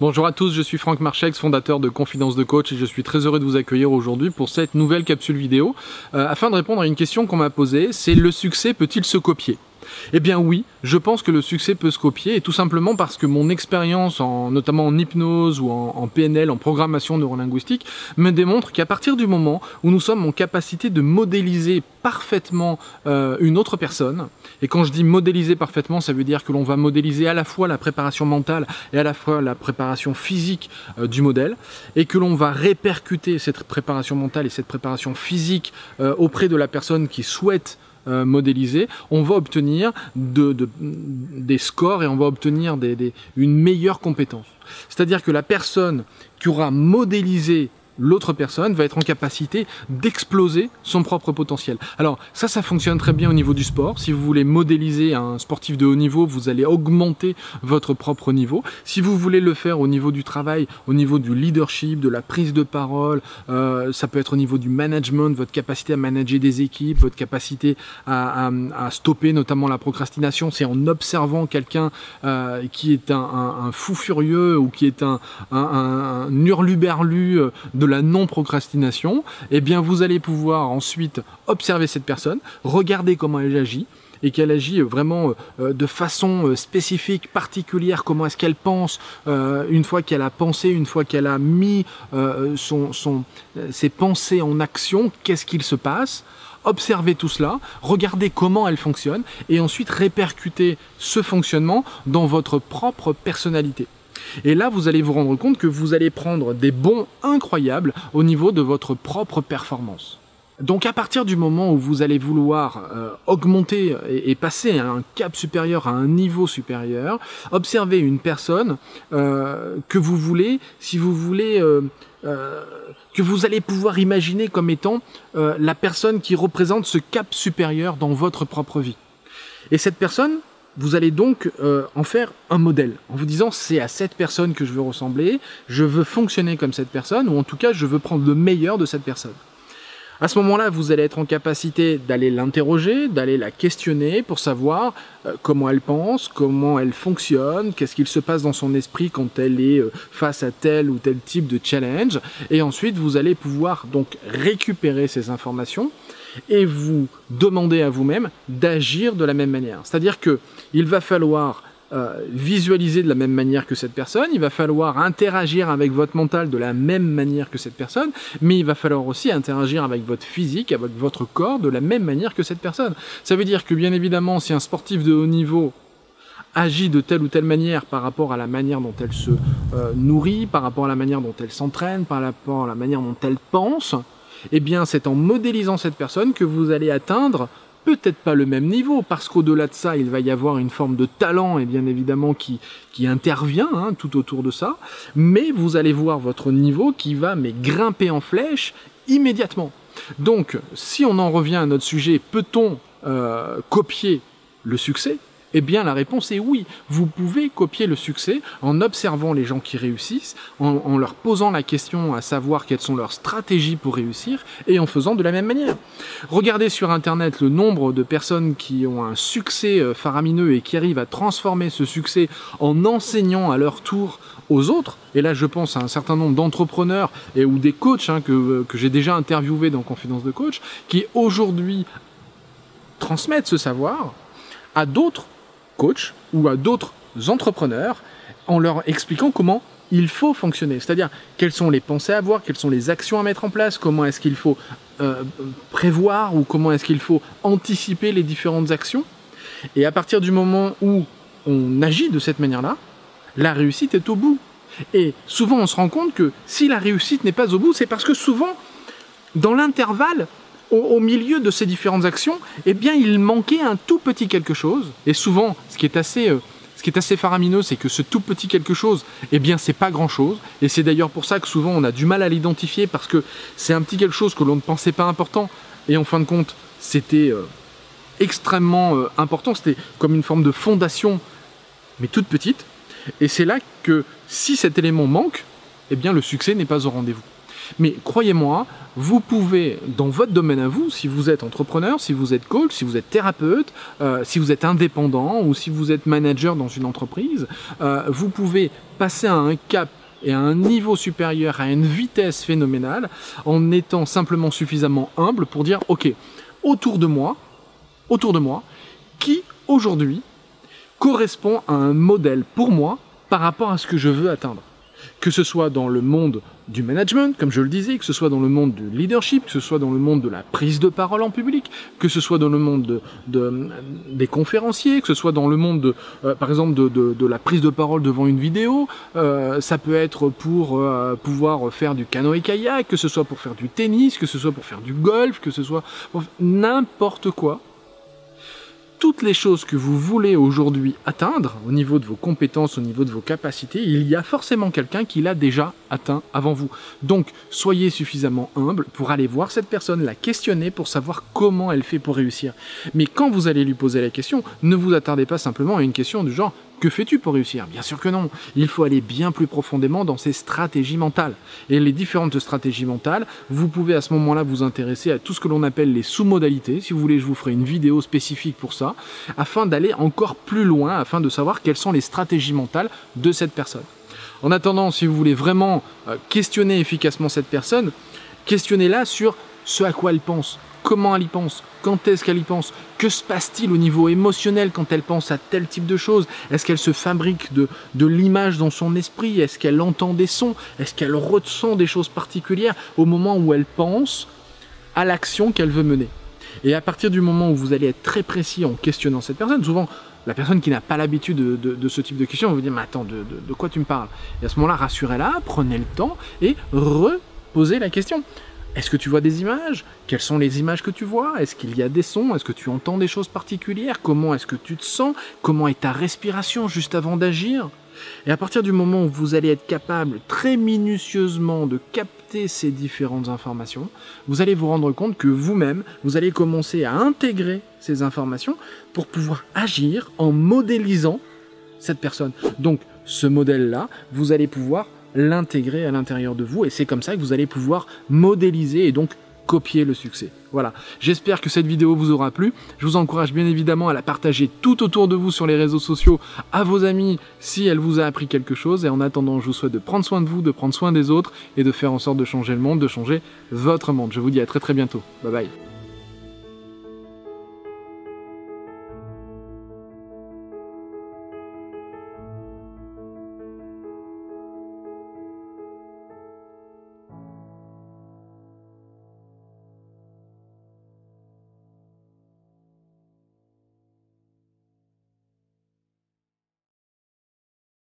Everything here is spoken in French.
Bonjour à tous, je suis Franck Marchex, fondateur de Confidence de Coach et je suis très heureux de vous accueillir aujourd'hui pour cette nouvelle capsule vidéo. Euh, afin de répondre à une question qu'on m'a posée, c'est le succès peut-il se copier? Eh bien oui, je pense que le succès peut se copier, et tout simplement parce que mon expérience, en, notamment en hypnose ou en, PNL, en programmation neurolinguistique, me démontre qu'à partir du moment où nous sommes en capacité de modéliser parfaitement euh, une autre personne, et quand je dis modéliser parfaitement, ça veut dire que l'on va modéliser à la fois la préparation mentale et à la fois la préparation physique euh, du modèle, et que l'on va répercuter cette préparation mentale et cette préparation physique euh, auprès de la personne qui souhaite euh, modélisé, on va obtenir de, des scores et on va obtenir une meilleure compétence. C'est-à-dire que la personne qui aura modélisé l'autre personne va être en capacité d'exploser son propre potentiel. Alors ça, ça fonctionne très bien au niveau du sport. Si vous voulez modéliser un sportif de haut niveau, vous allez augmenter votre propre niveau. Si vous voulez le faire au niveau du travail, au niveau du leadership, de la prise de parole, euh, ça peut être au niveau du management, votre capacité à manager des équipes, votre capacité à, stopper notamment la procrastination, c'est en observant quelqu'un euh, qui est un, fou furieux ou qui est un, un, hurluberlu euh, la non-procrastination, eh bien vous allez pouvoir ensuite observer cette personne, regarder comment elle agit, et qu'elle agit vraiment euh, de façon euh, spécifique, particulière, comment est-ce qu'elle pense, euh, une fois qu'elle a pensé, une fois qu'elle a mis son, ses pensées en action, qu'est-ce qu'il se passe? Observez tout cela, regardez comment elle fonctionne et ensuite répercuter ce fonctionnement dans votre propre personnalité. Et là, vous allez vous rendre compte que vous allez prendre des bons incroyables au niveau de votre propre performance. Donc à partir du moment où vous allez vouloir euh, augmenter et, passer à un cap supérieur, à un niveau supérieur, observez une personne euh, que vous voulez, si vous voulez, euh, que vous allez pouvoir imaginer comme étant la personne qui représente ce cap supérieur dans votre propre vie. Et cette personne, vous allez donc euh, en faire un modèle, en vous disant c'est à cette personne que je veux ressembler, je veux fonctionner comme cette personne, ou en tout cas je veux prendre le meilleur de cette personne. À ce moment-là, vous allez être en capacité d'aller l'interroger, d'aller la questionner pour savoir euh, comment elle pense, comment elle fonctionne, qu'est-ce qu'il se passe dans son esprit quand elle est euh, face à tel ou tel type de challenge. Et ensuite, vous allez pouvoir donc récupérer ces informations et vous demander à vous-même d'agir de la même manière. C'est-à-dire que il va falloir euh, visualiser de la même manière que cette personne, il va falloir interagir avec votre mental de la même manière que cette personne, mais il va falloir aussi interagir avec votre physique, avec votre corps de la même manière que cette personne. Ça veut dire que bien évidemment, si un sportif de haut niveau agit de telle ou telle manière par rapport à la manière dont elle se euh, nourrit, par rapport à la manière dont elle s'entraîne, par rapport à la manière dont elle pense, eh bien c'est en modélisant cette personne que vous allez atteindre peut-être pas le même niveau, parce qu'au-delà de ça, il va y avoir une forme de talent, et bien évidemment, qui, intervient hein, tout autour de ça, mais vous allez voir votre niveau qui va grimper en flèche immédiatement. Donc, si on en revient à notre sujet, peut-on euh, copier le succès? Eh bien, la réponse est oui. Vous pouvez copier le succès en observant les gens qui réussissent, en, leur posant la question à savoir quelles sont leurs stratégies pour réussir et en faisant de la même manière. Regardez sur Internet le nombre de personnes qui ont un succès euh, faramineux et qui arrivent à transformer ce succès en enseignant à leur tour aux autres. Et là, je pense à un certain nombre d'entrepreneurs et ou des coachs hein, que, que j'ai déjà interviewés dans Confidence de Coach, qui aujourd'hui transmettent ce savoir à d'autres coach ou à d'autres entrepreneurs en leur expliquant comment il faut fonctionner. C'est-à-dire quelles sont les pensées à avoir, quelles sont les actions à mettre en place, comment est-ce qu'il faut euh, prévoir ou comment est-ce qu'il faut anticiper les différentes actions. Et à partir du moment où on agit de cette manière-là, la réussite est au bout. Et souvent on se rend compte que si la réussite n'est pas au bout, c'est parce que souvent, dans l'intervalle, au, milieu de ces différentes actions, eh bien, il manquait un tout petit quelque chose. Et souvent, ce qui est assez, euh, ce qui est assez faramineux, c'est que ce tout petit quelque chose, eh bien, c'est pas grand chose. Et c'est d'ailleurs pour ça que souvent on a du mal à l'identifier parce que c'est un petit quelque chose que l'on ne pensait pas important. Et en fin de compte, c'était euh, extrêmement euh, important. C'était comme une forme de fondation, mais toute petite. Et c'est là que si cet élément manque, eh bien, le succès n'est pas au rendez-vous. Mais croyez-moi, vous pouvez, dans votre domaine à vous, si vous êtes entrepreneur, si vous êtes coach, si vous êtes thérapeute, euh, si vous êtes indépendant ou si vous êtes manager dans une entreprise, euh, vous pouvez passer à un cap et à un niveau supérieur, à une vitesse phénoménale, en étant simplement suffisamment humble pour dire, ok, autour de moi, autour de moi, qui aujourd'hui correspond à un modèle pour moi par rapport à ce que je veux atteindre que ce soit dans le monde du management, comme je le disais, que ce soit dans le monde du leadership, que ce soit dans le monde de la prise de parole en public, que ce soit dans le monde de, des conférenciers, que ce soit dans le monde, de, euh, par exemple, de, la prise de parole devant une vidéo, euh, ça peut être pour euh, pouvoir faire du canoë-kayak, que ce soit pour faire du tennis, que ce soit pour faire du golf, que ce soit n'importe quoi toutes les choses que vous voulez aujourd'hui atteindre au niveau de vos compétences, au niveau de vos capacités, il y a forcément quelqu'un qui l'a déjà atteint avant vous. Donc, soyez suffisamment humble pour aller voir cette personne, la questionner pour savoir comment elle fait pour réussir. Mais quand vous allez lui poser la question, ne vous attardez pas simplement à une question du genre que fais-tu pour réussir? Bien sûr que non. Il faut aller bien plus profondément dans ces stratégies mentales. Et les différentes stratégies mentales, vous pouvez à ce moment-là vous intéresser à tout ce que l'on appelle les sous-modalités. Si vous voulez, je vous ferai une vidéo spécifique pour ça, afin d'aller encore plus loin, afin de savoir quelles sont les stratégies mentales de cette personne. En attendant, si vous voulez vraiment euh, questionner efficacement cette personne, questionnez-la sur ce à quoi elle pense, comment elle y pense, quand est-ce qu'elle y pense, que se passe-t-il au niveau émotionnel quand elle pense à tel type de choses, est-ce qu'elle se fabrique de, de l'image dans son esprit, est-ce qu'elle entend des sons, est-ce qu'elle ressent des choses particulières au moment où elle pense à l'action qu'elle veut mener? Et à partir du moment où vous allez être très précis en questionnant cette personne, souvent la personne qui n'a pas l'habitude de, ce type de questions va vous dire mais attends, de, de quoi tu me parles? Et à ce moment-là, rassurez-la, prenez le temps et reposez la question. Est-ce que tu vois des images? Quelles sont les images que tu vois? Est-ce qu'il y a des sons? Est-ce que tu entends des choses particulières? Comment est-ce que tu te sens? Comment est ta respiration juste avant d'agir? Et à partir du moment où vous allez être capable très minutieusement de capter ces différentes informations, vous allez vous rendre compte que vous-même, vous allez commencer à intégrer ces informations pour pouvoir agir en modélisant cette personne. Donc ce modèle-là, vous allez pouvoir l'intégrer à l'intérieur de vous et c'est comme ça que vous allez pouvoir modéliser et donc copier le succès. Voilà, j'espère que cette vidéo vous aura plu. Je vous encourage bien évidemment à la partager tout autour de vous sur les réseaux sociaux, à vos amis si elle vous a appris quelque chose. Et en attendant, je vous souhaite de prendre soin de vous, de prendre soin des autres et de faire en sorte de changer le monde, de changer votre monde. Je vous dis à très très bientôt. Bye bye.